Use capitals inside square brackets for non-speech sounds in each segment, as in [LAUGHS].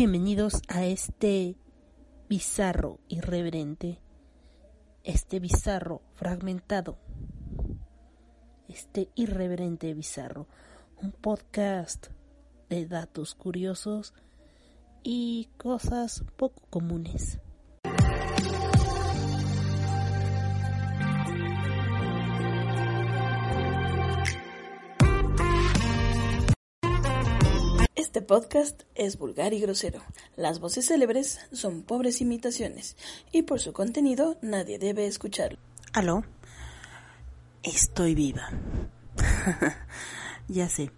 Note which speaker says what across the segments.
Speaker 1: Bienvenidos a este bizarro irreverente, este bizarro fragmentado, este irreverente bizarro, un podcast de datos curiosos y cosas poco comunes.
Speaker 2: Este podcast es vulgar y grosero. Las voces célebres son pobres imitaciones y por su contenido nadie debe escucharlo.
Speaker 1: Aló, estoy viva. [LAUGHS] ya sé,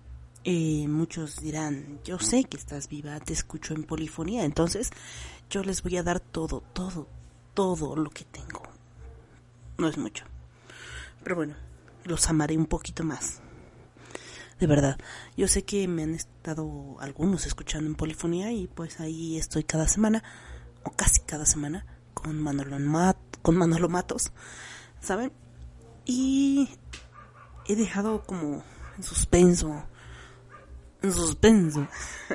Speaker 1: eh, muchos dirán, yo sé que estás viva, te escucho en polifonía, entonces yo les voy a dar todo, todo, todo lo que tengo. No es mucho, pero bueno, los amaré un poquito más. De verdad, yo sé que me han estado algunos escuchando en polifonía y pues ahí estoy cada semana, o casi cada semana, con Manolo, Mat con Manolo Matos, ¿saben? Y he dejado como en suspenso, en suspenso,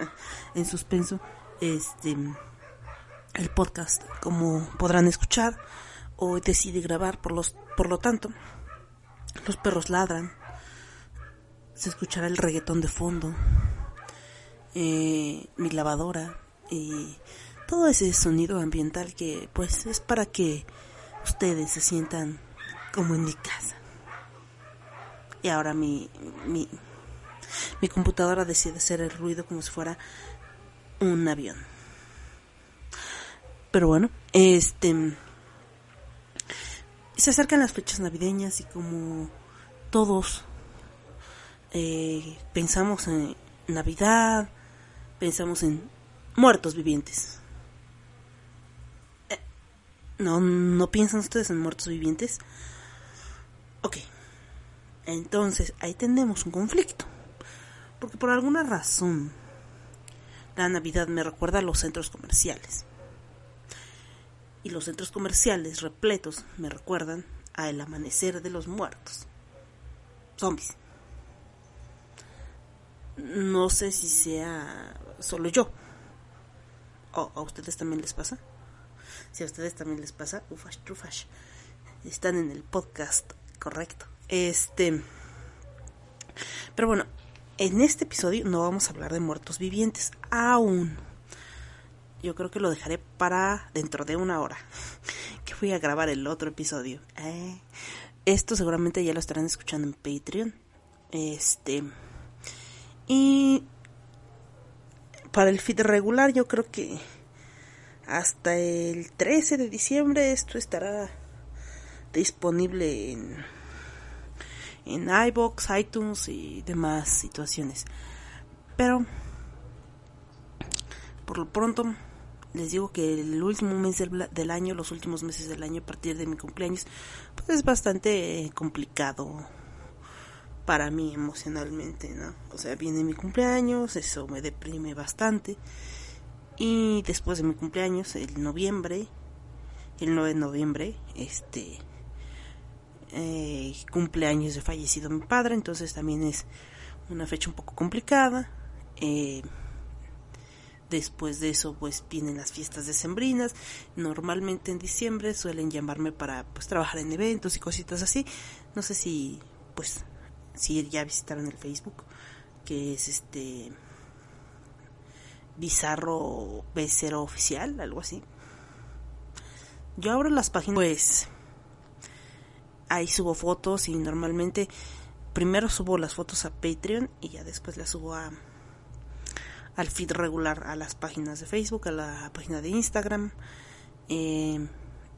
Speaker 1: [LAUGHS] en suspenso, este, el podcast, como podrán escuchar, hoy decidí grabar, por, los, por lo tanto, los perros ladran, se escuchará el reggaetón de fondo, eh, mi lavadora y todo ese sonido ambiental que pues es para que ustedes se sientan como en mi casa. Y ahora mi, mi, mi computadora decide hacer el ruido como si fuera un avión. Pero bueno, este... Se acercan las fechas navideñas y como todos eh, pensamos en Navidad, pensamos en muertos vivientes. Eh, ¿No, ¿No piensan ustedes en muertos vivientes? Ok. Entonces, ahí tenemos un conflicto. Porque por alguna razón, la Navidad me recuerda a los centros comerciales. Y los centros comerciales repletos me recuerdan a el amanecer de los muertos. Zombies. No sé si sea solo yo. ¿O a ustedes también les pasa? Si a ustedes también les pasa, ufash, trufash. Están en el podcast correcto. Este. Pero bueno, en este episodio no vamos a hablar de muertos vivientes aún. Yo creo que lo dejaré para dentro de una hora. [LAUGHS] Que voy a grabar el otro episodio. Eh, esto seguramente ya lo estarán escuchando en Patreon. Este. Y para el feed regular yo creo que hasta el 13 de diciembre esto estará disponible en, en iBox, iTunes y demás situaciones. Pero por lo pronto les digo que el último mes del, del, año, los últimos meses del año a partir de mi cumpleaños, pues es bastante complicado para mí emocionalmente, ¿no? O sea, viene mi cumpleaños, eso me deprime bastante. Y después de mi cumpleaños, el noviembre, el 9 de noviembre, este, eh, cumpleaños de fallecido mi padre, entonces también es una fecha un poco complicada. Eh, después de eso, pues vienen las fiestas decembrinas. Normalmente en diciembre suelen llamarme para pues trabajar en eventos y cositas así. No sé si pues si ya visitaron el Facebook, que es este Bizarro B0 oficial, algo así. Yo abro las páginas, pues ahí subo fotos y normalmente primero subo las fotos a Patreon y ya después las subo a al feed regular a las páginas de Facebook, a la página de Instagram. Eh,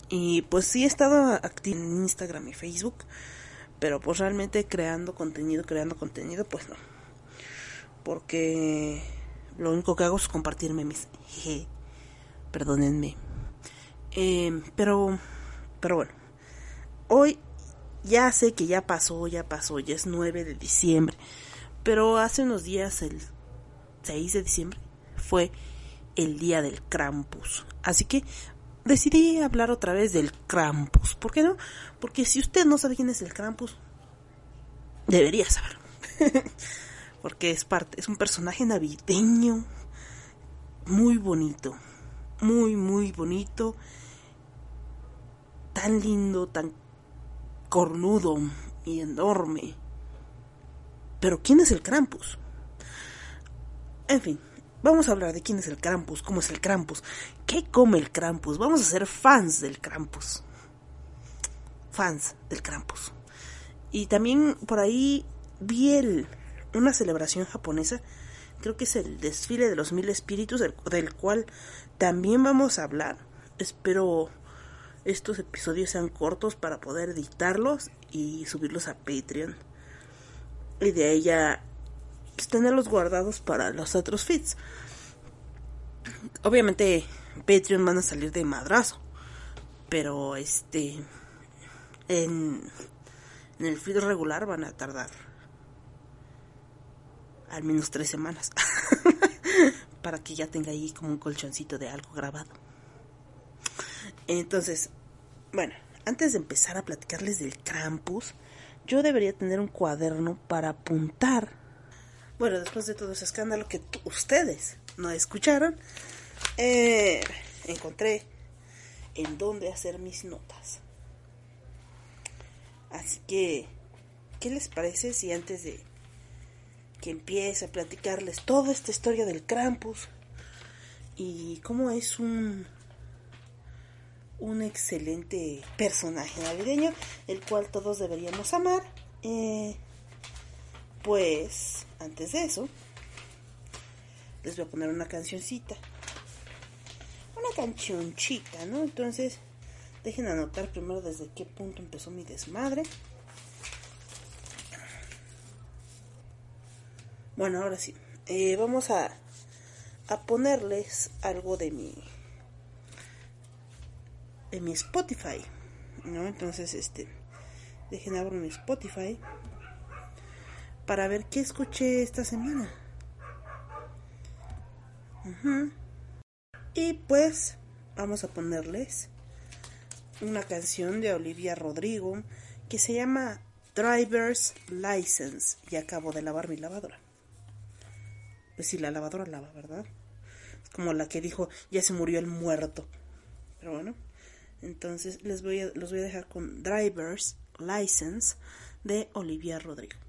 Speaker 1: Y pues sí he estado activo en Instagram y Facebook, pero pues realmente creando contenido, creando contenido, pues no. Porque lo único que hago es compartir memes. Jeje. Perdónenme. Eh, pero, pero bueno. Hoy ya sé que ya pasó, ya pasó, ya es 9 de diciembre. Pero hace unos días, el 6 de diciembre, fue el día del Krampus. Así que decidí hablar otra vez del Krampus. ¿Por qué no? Porque si usted no sabe quién es el Krampus, debería saberlo. [LAUGHS] Porque es parte, es un personaje navideño muy bonito. Muy, muy bonito. Tan lindo, tan cornudo y enorme. Pero ¿quién es el Krampus? En fin, vamos a hablar de quién es el Krampus, cómo es el Krampus, qué come el Krampus. Vamos a ser fans del Krampus. Fans del Krampus. Y también por ahí vi una celebración japonesa, creo que es el desfile de los mil espíritus, del, del cual también vamos a hablar. Espero estos episodios sean cortos para poder editarlos y subirlos a Patreon. Y de ya pues, tenerlos guardados para los otros feeds. Obviamente Patreon van a salir de madrazo. Pero este en, en el feed regular van a tardar al menos tres semanas. [LAUGHS] para que ya tenga ahí como un colchoncito de algo grabado. Entonces, bueno, antes de empezar a platicarles del Krampus, yo debería tener un cuaderno para apuntar. Bueno, después de todo ese escándalo que ustedes no escucharon, eh, encontré en dónde hacer mis notas. Así que, ¿qué les parece si antes de que empiece a platicarles toda esta historia del Krampus y cómo es un un excelente personaje navideño, el cual todos deberíamos amar. Eh, pues antes de eso, les voy a poner una cancioncita. Una cancioncita, ¿no? Entonces, dejen anotar primero desde qué punto empezó mi desmadre. Bueno, ahora sí. Eh, vamos a, a ponerles algo de mi en mi Spotify, ¿no? Entonces, este, dejen abro mi Spotify para ver qué escuché esta semana. Y pues vamos a ponerles una canción de Olivia Rodrigo que se llama Driver's License y acabo de lavar mi lavadora. Pues si la lavadora lava, ¿verdad? Es como la que dijo, ya se murió el muerto. Pero bueno. Entonces les voy los voy a dejar con Driver's License de Olivia Rodrigo.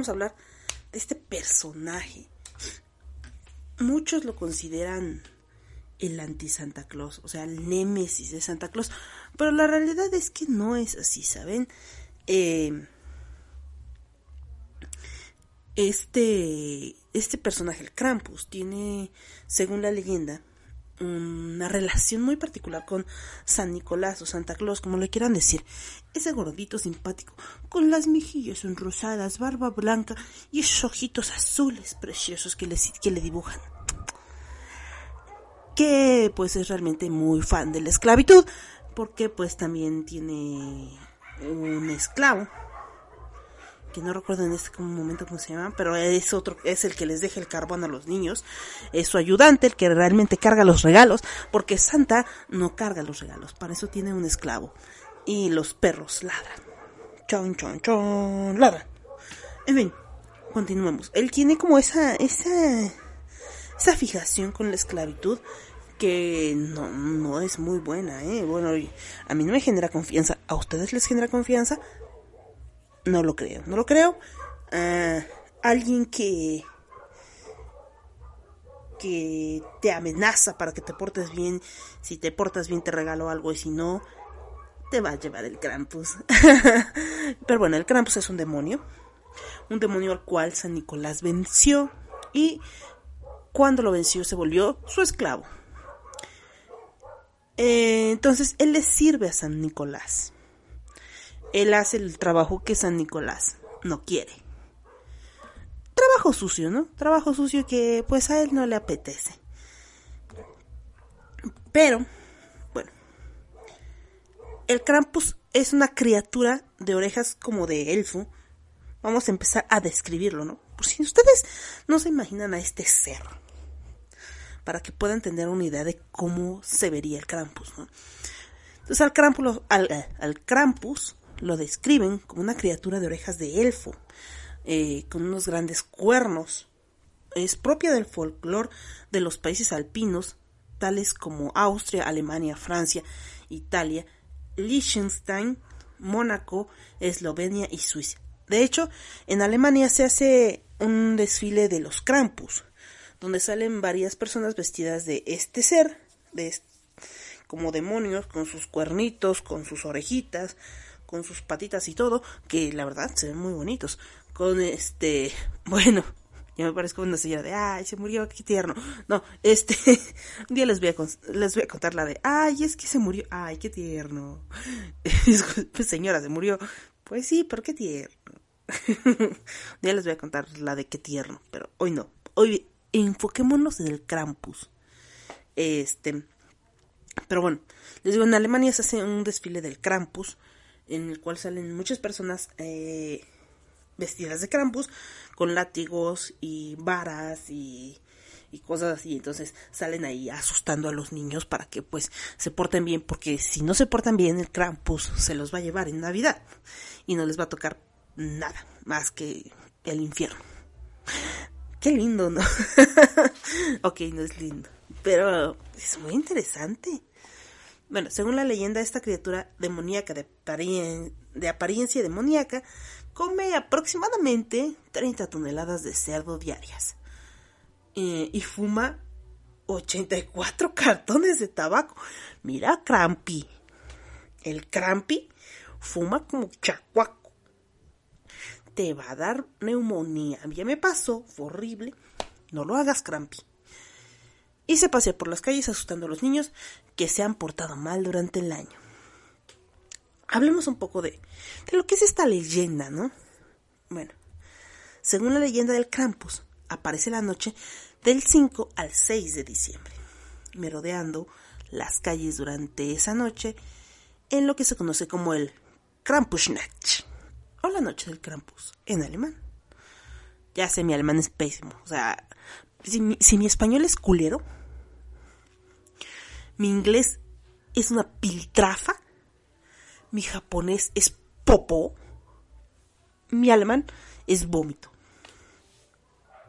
Speaker 1: Vamos a hablar de este personaje. Muchos lo consideran el anti-Santa Claus, o sea, el némesis de Santa Claus, pero la realidad es que no es así, ¿saben? Eh, este, este personaje, el Krampus, tiene, según la leyenda, una relación muy particular con San Nicolás o Santa Claus, como le quieran decir. Ese gordito simpático, con las mejillas sonrosadas, barba blanca y esos ojitos azules preciosos que le, que le dibujan. Que pues es realmente muy fan de la esclavitud, porque pues también tiene un esclavo que no recuerdo en este momento cómo se llama, pero es otro, es el que les deja el carbón a los niños, es su ayudante, el que realmente carga los regalos, porque Santa no carga los regalos, para eso tiene un esclavo. Y los perros ladran. Chon, chon, chon, ladran. En fin, continuemos. Él tiene como esa, esa, esa fijación con la esclavitud que no, no es muy buena, ¿eh? Bueno, a mí no me genera confianza. ¿A ustedes les genera confianza? No lo creo, no lo creo. Uh, alguien que que te amenaza para que te portes bien. Si te portas bien te regalo algo y si no te va a llevar el Krampus. [LAUGHS] Pero bueno, el Krampus es un demonio, un demonio al cual San Nicolás venció y cuando lo venció se volvió su esclavo. Eh, entonces él le sirve a San Nicolás él hace el trabajo que San Nicolás no quiere. Trabajo sucio, ¿no? Trabajo sucio que pues a él no le apetece. Pero, bueno, el Krampus es una criatura de orejas como de elfo. Vamos a empezar a describirlo, ¿no? Por si ustedes no se imaginan a este ser. Para que puedan tener una idea de cómo se vería el Krampus, ¿no? Entonces al Krampus, al, al Krampus lo describen como una criatura de orejas de elfo, eh, con unos grandes cuernos. Es propia del folclore de los países alpinos, tales como Austria, Alemania, Francia, Italia, Liechtenstein, Mónaco, Eslovenia y Suiza. De hecho, en Alemania se hace un desfile de los Krampus, donde salen varias personas vestidas de este ser, de como demonios, con sus cuernitos, con sus orejitas, con sus patitas y todo, que la verdad se ven muy bonitos. Con este, [LAUGHS] bueno, ya me parezco una señora de, ay, se murió, qué tierno. No, este, [LAUGHS] un día les voy a, les voy a contar la de, ay, es que se murió, ay, qué tierno. [LAUGHS] señora, se murió. Pues sí, pero qué tierno. un día les voy a contar la de qué tierno, pero hoy no. Hoy enfoquémonos en el Krampus. Este, pero bueno, les digo, en Alemania se hace un desfile del Krampus en el cual salen muchas personas eh, vestidas de Krampus con látigos y varas y, y cosas así. Entonces salen ahí asustando a los niños para que pues se porten bien, porque si no se portan bien, el Krampus se los va a llevar en Navidad y no les va a tocar nada más que el infierno. Qué lindo, ¿no? [LAUGHS] ok, no es lindo, pero es muy interesante. Bueno, según la leyenda, esta criatura demoníaca de, apariencia demoníaca come aproximadamente 30 toneladas de cerdo diarias eh, y fuma 84 [LAUGHS] cartones de tabaco. Mira, Crampi. El Crampi fuma como chacuaco. Te va a dar neumonía. Ya me pasó, fue horrible. No lo hagas, Crampi y se pasea por las calles asustando a los niños que se han portado mal durante el año. Hablemos un poco de, de lo que es esta leyenda, ¿no? Bueno, según la leyenda del Krampus, aparece la noche del 5 al 6 de diciembre, merodeando las calles durante esa noche en lo que se conoce como el Krampusnacht, o la noche del Krampus, en alemán. Ya sé, mi alemán es pésimo, o sea, si si mi español es culero, mi inglés es una piltrafa, mi japonés es popo, mi alemán es vómito.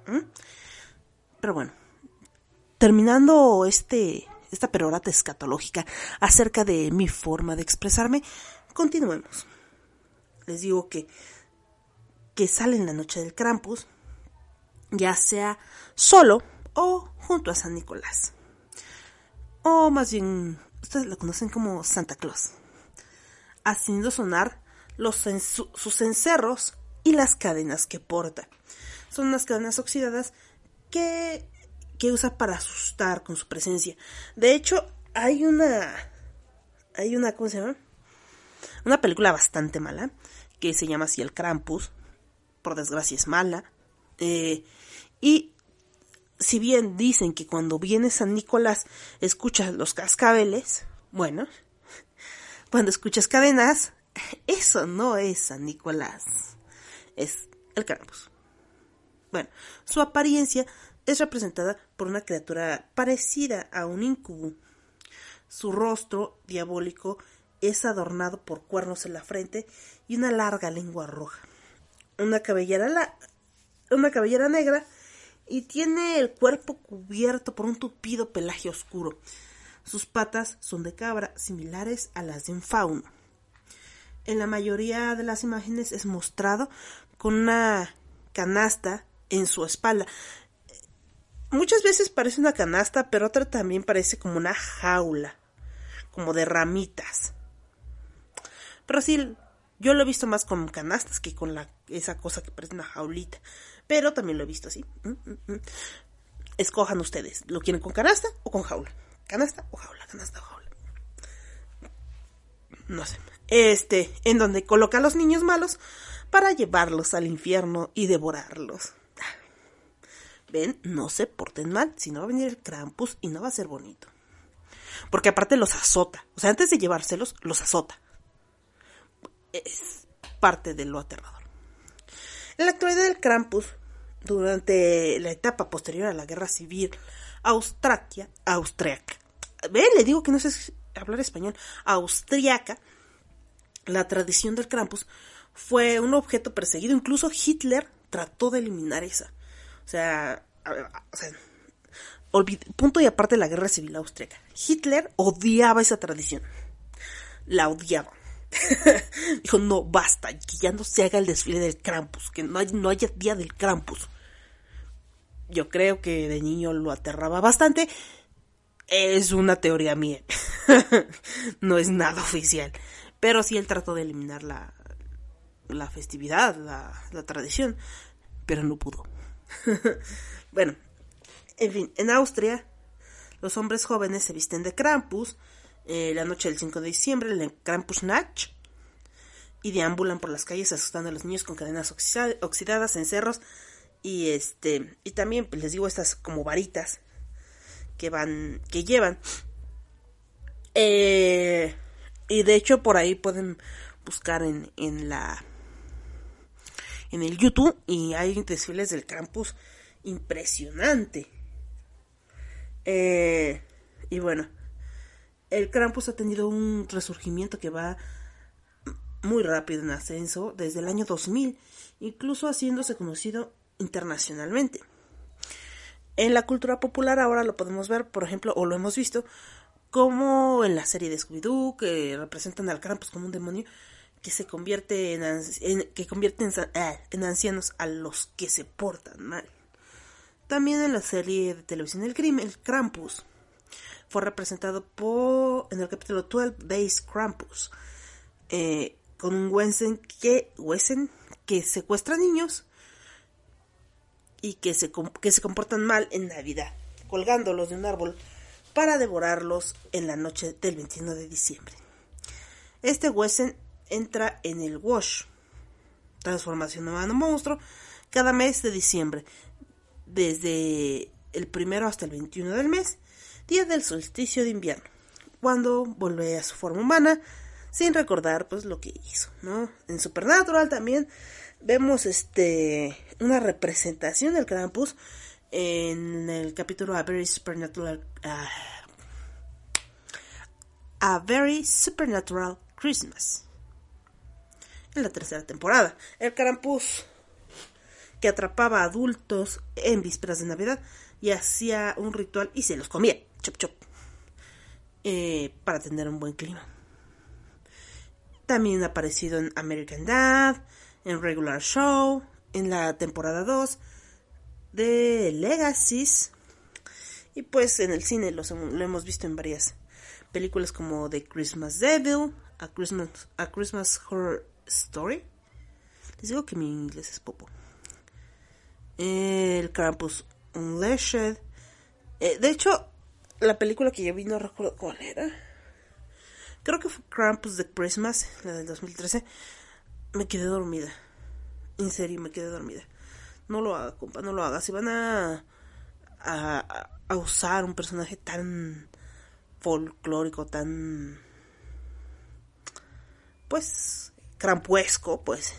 Speaker 1: ¿Mm? Pero bueno, terminando este, esta perorata escatológica acerca de mi forma de expresarme, continuemos. Les digo que, que sale en la noche del Krampus, ya sea solo o junto a San Nicolás o más bien ustedes lo conocen como Santa Claus, haciendo sonar los sus encerros y las cadenas que porta. Son unas cadenas oxidadas que, que usa para asustar con su presencia. De hecho, hay una... Hay una, ¿cómo se llama? Una película bastante mala, que se llama así El Krampus. Por desgracia es mala. Eh, y si bien dicen que cuando viene San Nicolás escuchas los cascabeles, bueno, [LAUGHS] cuando escuchas cadenas, [LAUGHS] eso no es San Nicolás, es el Krampus. Bueno, su apariencia es representada por una criatura parecida a un incubo. Su rostro diabólico es adornado por cuernos en la frente y una larga lengua roja. Una cabellera, la, una cabellera negra y tiene el cuerpo cubierto por un tupido pelaje oscuro. Sus patas son de cabra, similares a las de un fauno. En la mayoría de las imágenes es mostrado con una canasta en su espalda. Muchas veces parece una canasta, pero otra también parece como una jaula, como de ramitas. Pero sí, yo lo he visto más con canastas que con esa cosa que parece una jaulita pero también lo he visto así. Mm, mm, mm. Escojan ustedes, ¿lo quieren con canasta o con jaula? ¿Canasta o jaula? ¿Canasta o jaula? No sé. Este, en donde coloca a los niños malos para llevarlos al infierno y devorarlos. Ven, no se porten mal, si no va a venir el Krampus y no va a ser bonito. Porque aparte los azota. O sea, antes de llevárselos, los azota. Es parte de lo aterrador. En la actualidad del Krampus durante la etapa posterior a la guerra civil austriaca. Ve, le digo que no sé hablar español, austriaca. La tradición del Krampus fue un objeto perseguido. Incluso Hitler trató de eliminar esa. O sea, punto y aparte de la guerra civil austriaca. Hitler odiaba esa tradición. La odiaba. [LAUGHS] Dijo, no, basta, que ya no se haga el desfile del Krampus, que no, no haya día del Krampus. Yo creo que de niño lo aterraba bastante. Es una teoría mía. [LAUGHS] no es nada oficial. Pero sí él trató de eliminar la, la festividad, la, la tradición. Pero no pudo. [LAUGHS] bueno, en fin, en Austria los hombres jóvenes se visten de Krampus eh, la noche del 5 de diciembre, el Krampusnacht, y deambulan por las calles asustando a los niños con cadenas oxidadas en cerros y este y también pues, les digo estas como varitas que van que llevan. Eh, y de hecho por ahí pueden buscar en, en la en el YouTube y hay desfiles del Krampus impresionante. Eh, y bueno, el Krampus ha tenido un resurgimiento que va muy rápido en ascenso desde el año 2000, incluso haciéndose conocido internacionalmente. En la cultura popular ahora lo podemos ver, por ejemplo, o lo hemos visto, como en la serie de Scooby-Doo, que representan al Krampus como un demonio que se convierte en, que convierte ah, en, ancianos a los que se portan mal. También en la serie de televisión El Crimen, el Krampus fue representado por en el capítulo 12 Days Krampus, eh, con un Wesen que, que secuestra niños y que se, que se comportan mal en Navidad, colgándolos de un árbol para devorarlos en la noche del 21 de diciembre. Este Wesen entra en el Wash, transformación humano monstruo, cada mes de diciembre, desde el primero hasta el 21 del mes, día del solsticio de invierno, cuando vuelve a su forma humana, sin recordar pues lo que hizo, ¿no? En Supernatural también vemos este una representación del Krampus en el capítulo A Very Supernatural ah, A Very Supernatural Christmas en la tercera temporada. El Krampus que atrapaba a adultos en vísperas de Navidad y hacía un ritual y se los comía, chop chop, eh, para tener un buen clima. También ha aparecido en American Dad, en Regular Show, en la temporada 2 de Legacies. Y pues en el cine lo hemos visto en varias películas como The Christmas Devil, A Christmas, A Christmas Horror Story. Les digo que mi inglés es popo. El Krampus Unleashed. Eh, de hecho, la película que yo vi no recuerdo cuál era. Creo que fue Krampus de Christmas, la del 2013. Me quedé dormida. En serio, me quedé dormida. No lo haga, compa, no lo haga. Si van a, a, a usar un personaje tan folclórico, tan... Pues crampuesco, pues.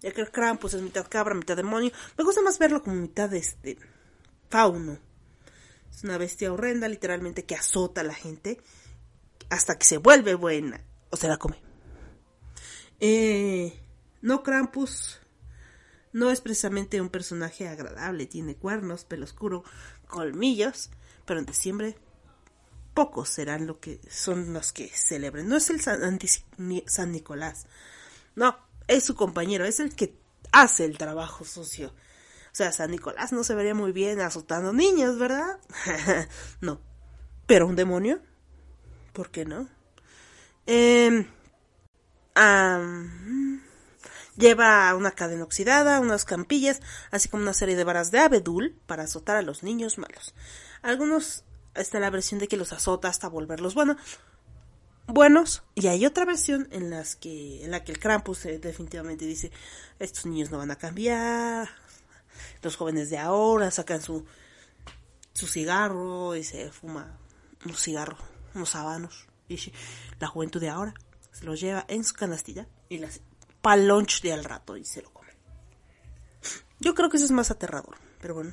Speaker 1: Ya que el Krampus es mitad cabra, mitad demonio. Me gusta más verlo como mitad este fauno. Es una bestia horrenda, literalmente, que azota a la gente hasta que se vuelve buena o se la come. Eh, no Krampus no es precisamente un personaje agradable. Tiene cuernos, pelo oscuro, colmillos, pero en diciembre pocos serán lo que son los que celebren. No es el San, San Nicolás. No, es su compañero, es el que hace el trabajo sucio. O sea, San Nicolás no se vería muy bien azotando niños, ¿verdad? [LAUGHS] no. Pero un demonio, ¿por qué no? Eh, lleva una cadena oxidada, unas campillas, así como una serie de varas de abedul para azotar a los niños malos. Algunos está la versión de que los azota hasta volverlos buenos. Buenos, y hay otra versión en las que en la que el Krampus eh, definitivamente dice, estos niños no van a cambiar. Los jóvenes de ahora sacan su su cigarro y se fuma un cigarro, unos habanos. Y la juventud de ahora se los lleva en su canastilla y las palonch de al rato y se lo come. Yo creo que eso es más aterrador, pero bueno.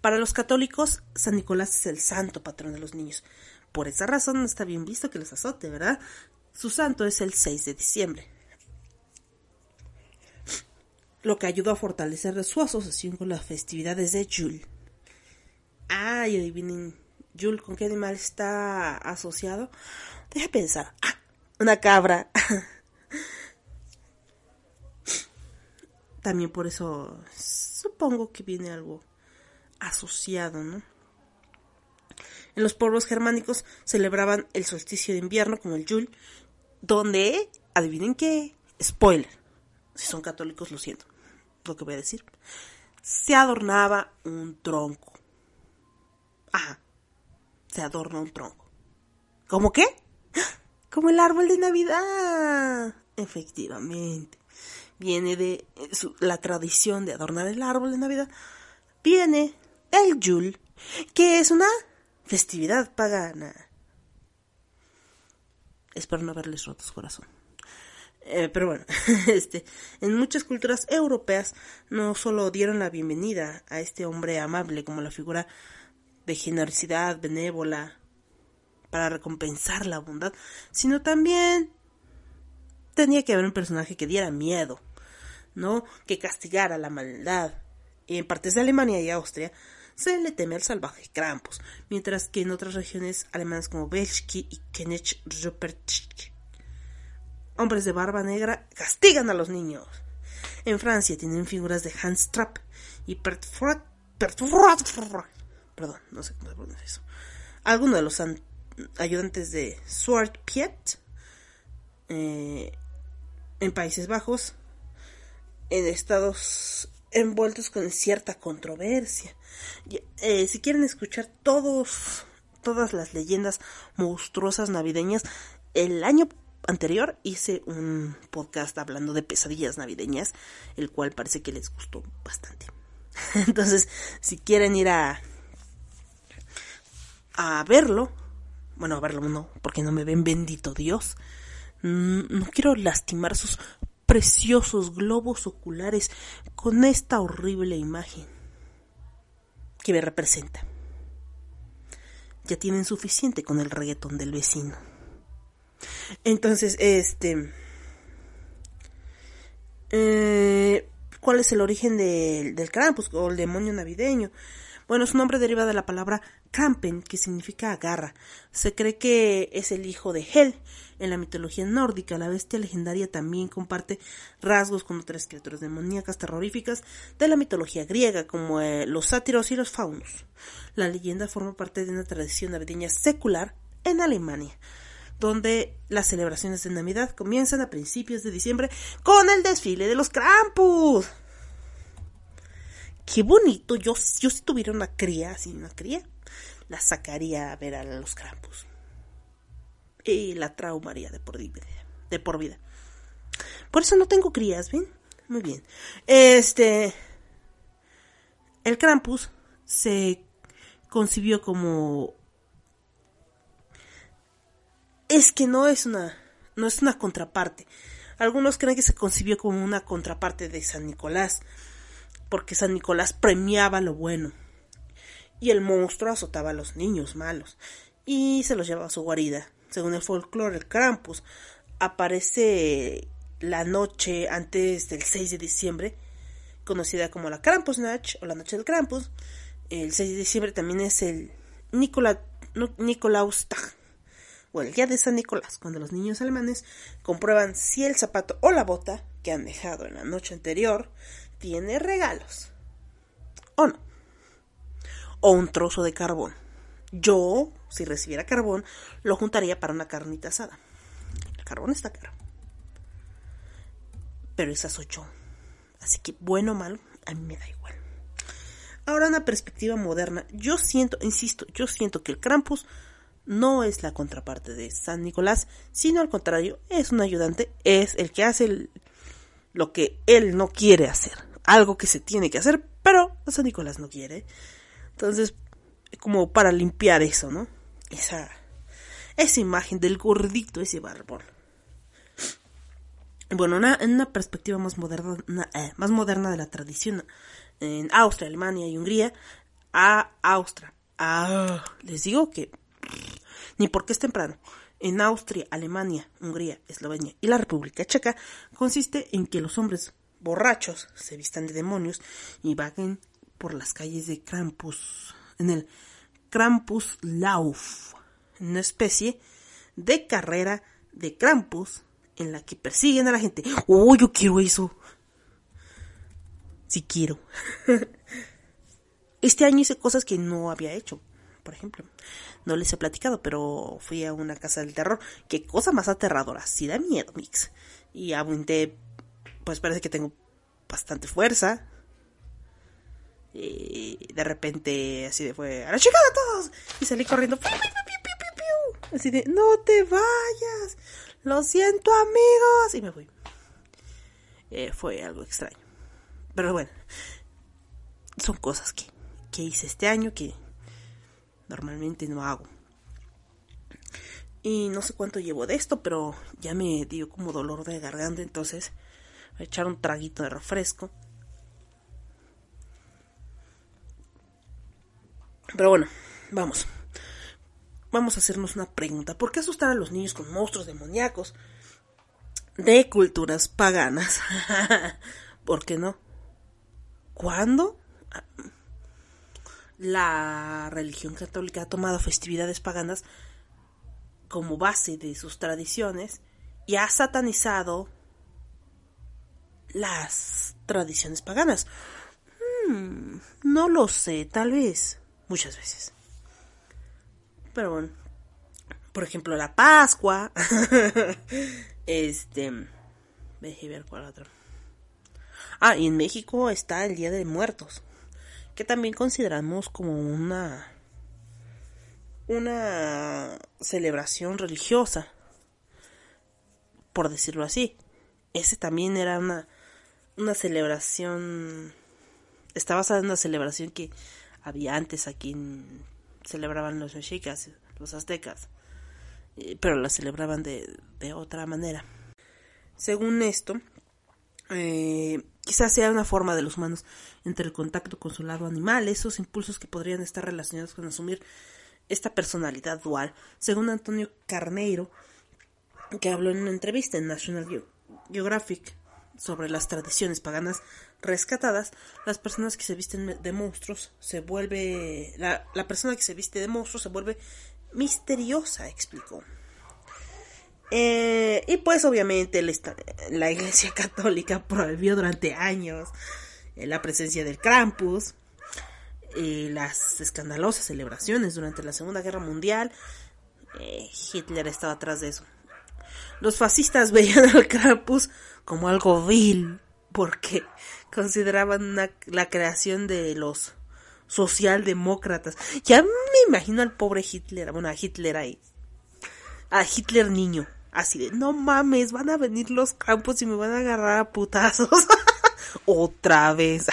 Speaker 1: Para los católicos, San Nicolás es el santo patrón de los niños. Por esa razón no está bien visto que los azote, ¿verdad? Su santo es el 6 de diciembre. Lo que ayudó a fortalecer su asociación con las festividades de Yule. Ah, y adivinen, Yule, ¿con qué animal está asociado? Deja pensar. Ah, una cabra. [LAUGHS] También por eso supongo que viene algo asociado, ¿no? En los pueblos germánicos celebraban el solsticio de invierno como el Yule, donde, adivinen qué, spoiler, si son católicos lo siento, lo que voy a decir, se adornaba un tronco. Ajá, se adorna un tronco. ¿Cómo qué? Como el árbol de Navidad. Efectivamente. Viene de eh, la tradición de adornar el árbol de Navidad. Viene el Yule, que es una festividad pagana. Espero no haberles roto su corazón. Eh, pero bueno, [LAUGHS] este, en muchas culturas europeas no solo dieron la bienvenida a este hombre amable como la figura de generosidad benévola para recompensar la bondad, sino también tenía que haber un personaje que diera miedo, ¿no? Que castigara la maldad. Y en partes de Alemania y Austria se le teme al salvaje Krampus, mientras que en otras regiones alemanas como Belski y Kenech hombres de barba negra castigan a los niños. En Francia tienen figuras de Hans Trapp y Perdón, no sé cómo se eso. Algunos de los ayudantes de Sword Piet eh, en Países Bajos, en estados envueltos con cierta controversia. Eh, si quieren escuchar todos, todas las leyendas monstruosas navideñas, el año anterior hice un podcast hablando de pesadillas navideñas, el cual parece que les gustó bastante. [LAUGHS] Entonces, si quieren ir a a verlo, bueno, a verlo no, porque no me ven bendito Dios. No quiero lastimar sus preciosos globos oculares con esta horrible imagen que me representa. Ya tienen suficiente con el reggaetón del vecino. Entonces, este... Eh, ¿Cuál es el origen del Krampus o el demonio navideño? Bueno, su nombre deriva de la palabra Krampen, que significa garra. Se cree que es el hijo de Hel. En la mitología nórdica, la bestia legendaria también comparte rasgos con otras criaturas demoníacas terroríficas de la mitología griega, como eh, los sátiros y los faunos. La leyenda forma parte de una tradición navideña secular en Alemania donde las celebraciones de Navidad comienzan a principios de diciembre con el desfile de los Krampus. Qué bonito, yo, yo si tuviera una cría, así una cría, la sacaría a ver a los Krampus. Y la traumaría de por vida. De por vida. Por eso no tengo crías, ¿ven? Muy bien. Este. El Krampus se concibió como es que no es una, no es una contraparte. Algunos creen que se concibió como una contraparte de San Nicolás, porque San Nicolás premiaba lo bueno y el monstruo azotaba a los niños malos y se los llevaba a su guarida. Según el folclore, el Krampus aparece la noche antes del 6 de diciembre, conocida como la Krampusnacht o la noche del Krampus. El 6 de diciembre también es el Nicola, Nicolaustag o el día de San Nicolás, cuando los niños alemanes comprueban si el zapato o la bota que han dejado en la noche anterior tiene regalos. O no. O un trozo de carbón. Yo, si recibiera carbón, lo juntaría para una carnita asada. El carbón está caro. Pero esa soy. Así que, bueno o malo, a mí me da igual. Ahora, una perspectiva moderna. Yo siento, insisto, yo siento que el Krampus no es la contraparte de San Nicolás, sino al contrario, es un ayudante, es el que hace lo que él no quiere hacer, algo que se tiene que hacer, pero San Nicolás no quiere. Entonces, como para limpiar eso, ¿no? Esa, esa imagen del gordito, ese barbón. Bueno, en una perspectiva más moderna, eh, más moderna de la tradición, en Austria, Alemania y Hungría, a Austria. les digo que ni porque es temprano. En Austria, Alemania, Hungría, Eslovenia y la República Checa consiste en que los hombres borrachos se vistan de demonios y vaguen por las calles de Krampus, en el Krampuslauf, una especie de carrera de Krampus en la que persiguen a la gente. ¡Oh, yo quiero eso! Si quiero. [LAUGHS] este año hice cosas que no había hecho por ejemplo. No les he platicado, pero fui a una casa del terror. Qué cosa más aterradora. Sí da miedo, Mix. Y aguanté, pues parece que tengo bastante fuerza. Y de repente así de fue, a la chica de todos. Y salí corriendo. Así de, no te vayas. Lo siento amigos. Y me fui. Eh, fue algo extraño. Pero bueno, son cosas que, que hice este año que normalmente no hago. Y no sé cuánto llevo de esto, pero ya me dio como dolor de garganta, entonces voy a echar un traguito de refresco. Pero bueno, vamos. Vamos a hacernos una pregunta. ¿Por qué asustar a los niños con monstruos demoníacos de culturas paganas? [LAUGHS] ¿Por qué no? ¿Cuándo? La religión católica ha tomado festividades paganas como base de sus tradiciones y ha satanizado las tradiciones paganas. Hmm, no lo sé, tal vez, muchas veces. Pero bueno, por ejemplo, la Pascua. [LAUGHS] este, déjeme ver cuál. Ah, y en México está el Día de Muertos, que también consideramos como una una celebración religiosa, por decirlo así. Ese también era una, una celebración, está basada en una celebración que había antes aquí en, celebraban los mexicas, los aztecas, eh, pero la celebraban de, de otra manera. Según esto, eh, quizás sea una forma de los humanos entre el contacto con su lado animal, esos impulsos que podrían estar relacionados con asumir esta personalidad dual, según Antonio Carneiro, que habló en una entrevista en National Geographic sobre las tradiciones paganas rescatadas, las personas que se visten de monstruos se vuelve la, la persona que se viste de monstruos se vuelve misteriosa, explicó. Eh, y pues obviamente la Iglesia [LAUGHS] Católica prohibió durante años eh, la presencia del Krampus, y las escandalosas celebraciones durante la Segunda Guerra Mundial. Eh, Hitler estaba atrás de eso. Los fascistas [LAUGHS] veían al Krampus como algo vil, porque consideraban la creación de los socialdemócratas. Ya me imagino al pobre Hitler, bueno, a Hitler ahí. A Hitler niño. Así de, no mames, van a venir los campos y me van a agarrar a putazos. [LAUGHS] Otra vez.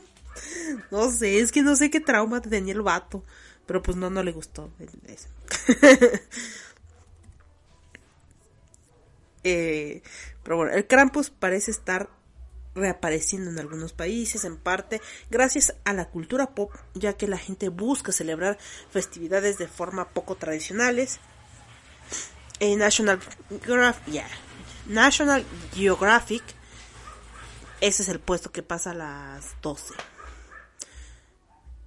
Speaker 1: [LAUGHS] no sé, es que no sé qué trauma tenía el vato. Pero pues no, no le gustó. [LAUGHS] eh, pero bueno, el Krampus parece estar reapareciendo en algunos países, en parte gracias a la cultura pop, ya que la gente busca celebrar festividades de forma poco tradicionales. En National, National Geographic, ese es el puesto que pasa a las 12.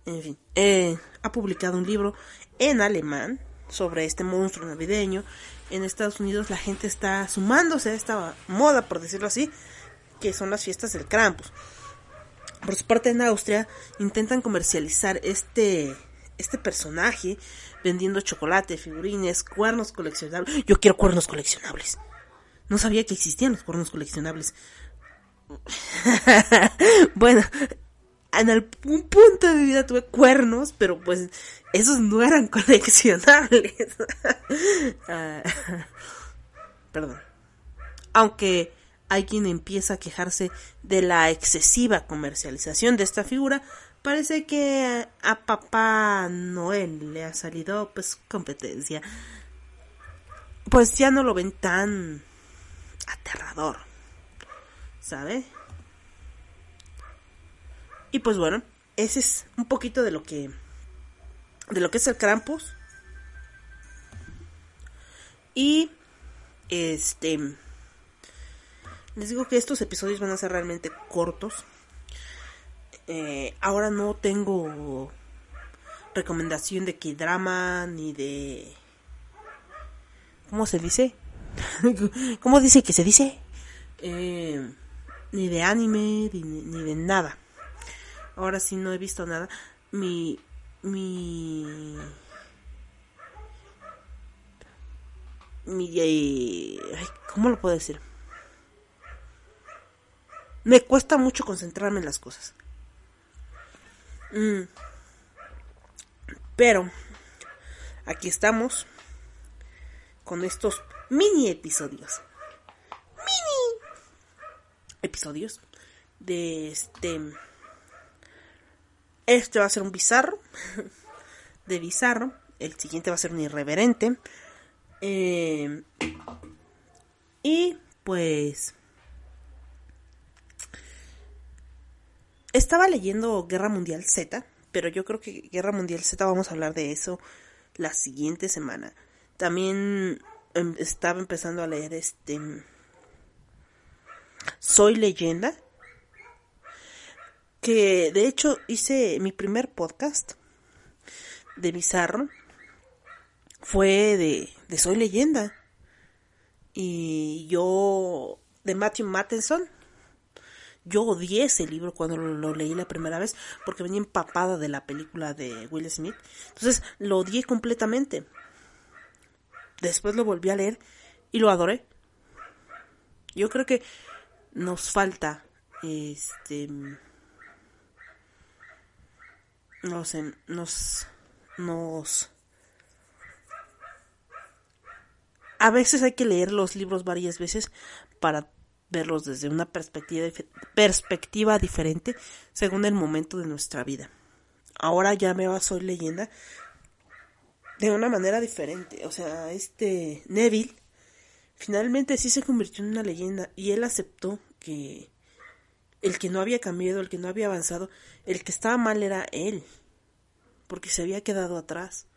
Speaker 1: En fin, eh, ha publicado un libro en alemán sobre este monstruo navideño. En Estados Unidos la gente está sumándose a esta moda, por decirlo así, que son las fiestas del Krampus. Por su parte en Austria intentan comercializar este este personaje vendiendo chocolate, figurines, cuernos coleccionables. Yo quiero cuernos coleccionables. No sabía que existían los cuernos coleccionables. [LAUGHS] bueno, en algún punto de vida tuve cuernos, pero pues esos no eran [LAUGHS] coleccionables. [LAUGHS] Ah, perdón. Aunque hay quien empieza a quejarse de la excesiva comercialización de esta figura, parece que a papá Noel le ha salido pues competencia. Pues ya no lo ven tan aterrador. ¿Sabe? Y pues bueno, ese es un poquito de lo que de lo que es el Krampus. Y este les digo que estos episodios van a ser realmente cortos. Eh, ahora no tengo recomendación de que drama ni de ¿cómo se dice? [LAUGHS] ¿Cómo dice que se dice? Eh, ni de anime ni de nada ahora sí no he visto nada. Mi. Mi. Mi. Eh, ¿Cómo lo puedo decir? Me cuesta mucho concentrarme en las cosas. Mm. Pero. Aquí estamos. Con estos mini episodios. Mini episodios. De este este va a ser un bizarro. [LAUGHS] de bizarro. El siguiente va a ser un irreverente. Eh, y pues estaba leyendo Guerra Mundial Z, pero yo creo que Guerra Mundial Z vamos a hablar de eso la siguiente semana. También em, estaba empezando a leer este Soy leyenda, que de hecho hice mi primer podcast de Bizarro fue de, de Soy leyenda y yo de Matthew Mattinson yo odié ese libro cuando lo, leí la primera vez porque venía empapada de la película de Will Smith. Entonces lo odié completamente. Después lo volví a leer y lo adoré. Yo creo que nos falta este no sé, nos nos a veces hay que leer los libros varias veces para verlos desde una perspectiva, diferente según el momento de nuestra vida. Ahora ya me va Soy leyenda de una manera diferente. O sea, este Neville finalmente sí se convirtió en una leyenda y él aceptó que el que no había cambiado, el que no había avanzado, el que estaba mal era él, porque se había quedado atrás.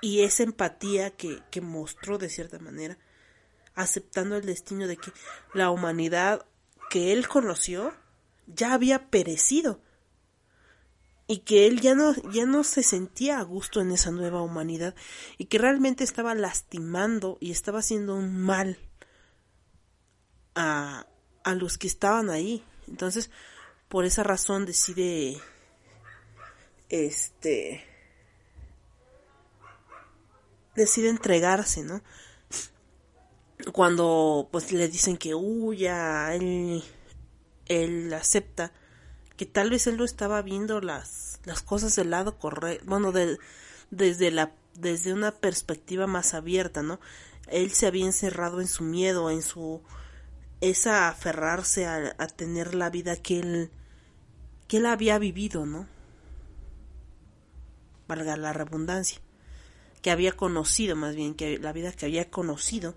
Speaker 1: Y esa empatía que, que mostró de cierta manera aceptando el destino de que la humanidad que él conoció ya había perecido y que él ya no ya no se sentía a gusto en esa nueva humanidad y que realmente estaba lastimando y estaba haciendo un mal a, a los que estaban ahí. Entonces, por esa razón decide este decide entregarse, ¿no? Cuando pues le dicen que huya, él, él acepta que tal vez él no estaba viendo las, las cosas del lado correcto, bueno, de, desde la desde una perspectiva más abierta, ¿no? Él se había encerrado en su miedo, en su esa aferrarse a, a tener la vida que él que él había vivido, ¿no? Valga la redundancia, que había conocido, más bien que la vida que había conocido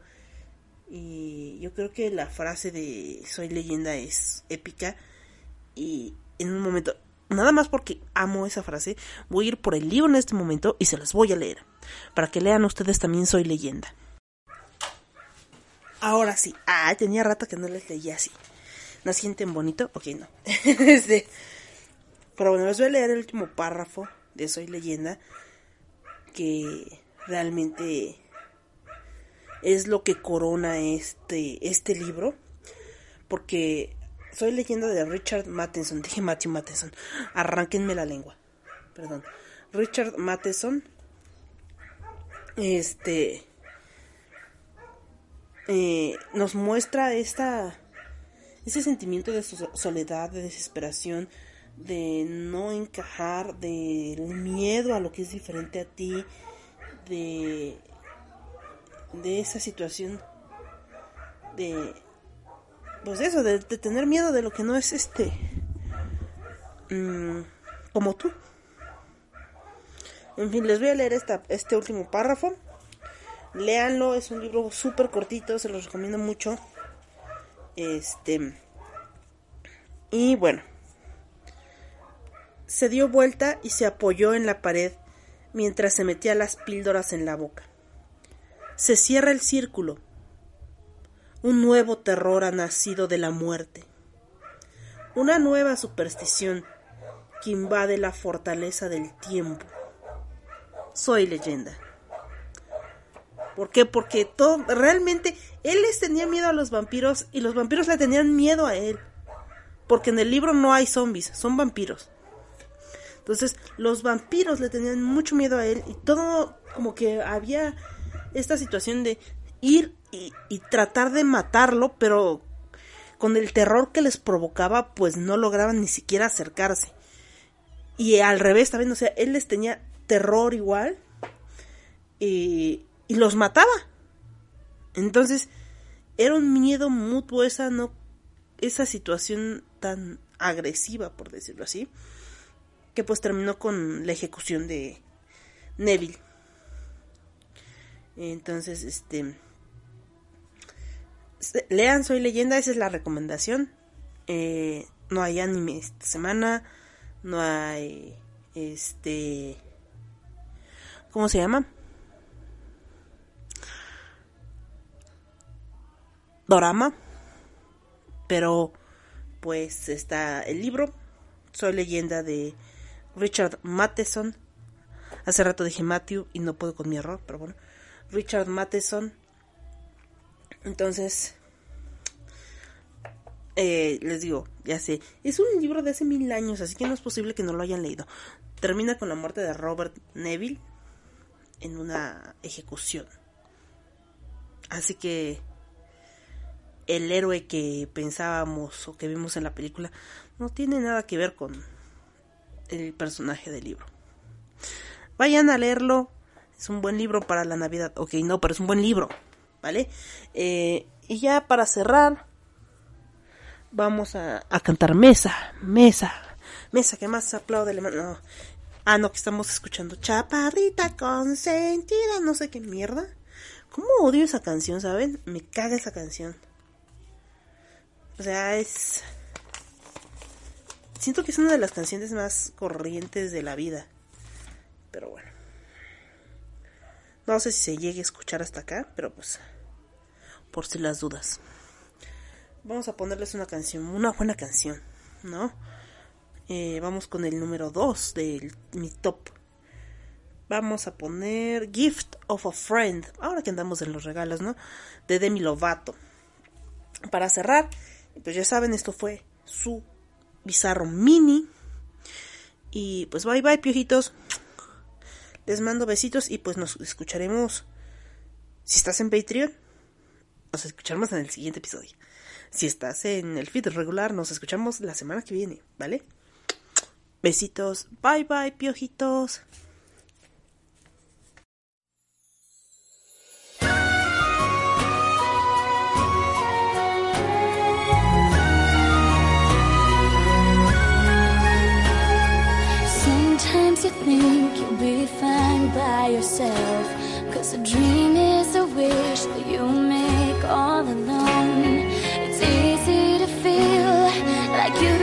Speaker 1: y yo creo que la frase de Soy leyenda es épica. Y en un momento, nada más porque amo esa frase, voy a ir por el libro en este momento y se las voy a leer. Para que lean ustedes también Soy leyenda. Ahora sí. Ah, tenía rato que no les leía así. ¿No sienten bonito? Ok, no. [LAUGHS] Este, pero bueno, les voy a leer el último párrafo de Soy leyenda. Que realmente es lo que corona este, este libro. Porque soy leyenda de Richard Matheson. Dije Matthew Matheson. Arránquenme la lengua. Perdón. Richard Matheson. Este. Eh, nos muestra esta. Ese sentimiento de soledad, de desesperación, de no encajar, de miedo a lo que es diferente a ti, de de esa situación de pues eso de, tener miedo de lo que no es este mm, como tú. En fin les voy a leer esta, este último párrafo. Léanlo es un libro súper cortito se los recomiendo mucho. Este y bueno. Se dio vuelta y se apoyó en la pared mientras se metía las píldoras en la boca se cierra el círculo. Un nuevo terror ha nacido de la muerte. Una nueva superstición que invade la fortaleza del tiempo. Soy leyenda. ¿Por qué? Porque todo, realmente él les tenía miedo a los vampiros y los vampiros le tenían miedo a él. Porque en el libro no hay zombies, son vampiros. Entonces los vampiros le tenían mucho miedo a él y todo como que había esta situación de ir y, tratar de matarlo, pero con el terror que les provocaba, pues no lograban ni siquiera acercarse. Y al revés también, o sea, él les tenía terror igual y, y los mataba. Entonces, era un miedo mutuo esa no esa situación tan agresiva, por decirlo así, que pues terminó con la ejecución de Neville. Entonces, este... Lean Soy Leyenda, esa es la recomendación. Eh, no hay anime esta semana. No hay... Este... ¿Cómo se llama? Dorama. Pero pues está el libro. Soy leyenda de Richard Matheson. Hace rato dije Matthew y no puedo con mi error, pero bueno. Richard Matheson. Entonces, eh, les digo, ya sé, es un libro de hace mil años, así que no es posible que no lo hayan leído. Termina con la muerte de Robert Neville en una ejecución. Así que el héroe que pensábamos o que vimos en la película no tiene nada que ver con el personaje del libro. Vayan a leerlo, es un buen libro para la Navidad. Ok, no, pero es un buen libro, ¿vale? Eh, y ya para cerrar, vamos a, a, cantar Mesa, Mesa, Mesa, que más aplaude. No. Ah, no, que estamos escuchando Chaparrita consentida, no sé qué mierda. ¿Cómo odio esa canción, saben? Me caga esa canción. O sea, es... Siento que es una de las canciones más corrientes de la vida. Pero bueno. No sé si se llegue a escuchar hasta acá, pero pues... Por si las dudas. Vamos a ponerles una canción, una buena canción, ¿no? Eh, vamos con el número 2 de mi top. Vamos a poner Gift of a Friend. Ahora que andamos en los regalos, ¿no? De Demi Lovato. Para cerrar, pues ya saben, esto fue su bizarro mini. Y pues bye bye, piojitos. Les mando besitos y pues nos escucharemos. Si estás en Patreon, nos escucharemos en el siguiente episodio. Si estás en el feed regular, nos escuchamos la semana que viene, ¿vale? Besitos. Bye bye, piojitos.
Speaker 3: you think by yourself. Cause a dream is a wish that you make all alone. It's easy to feel like you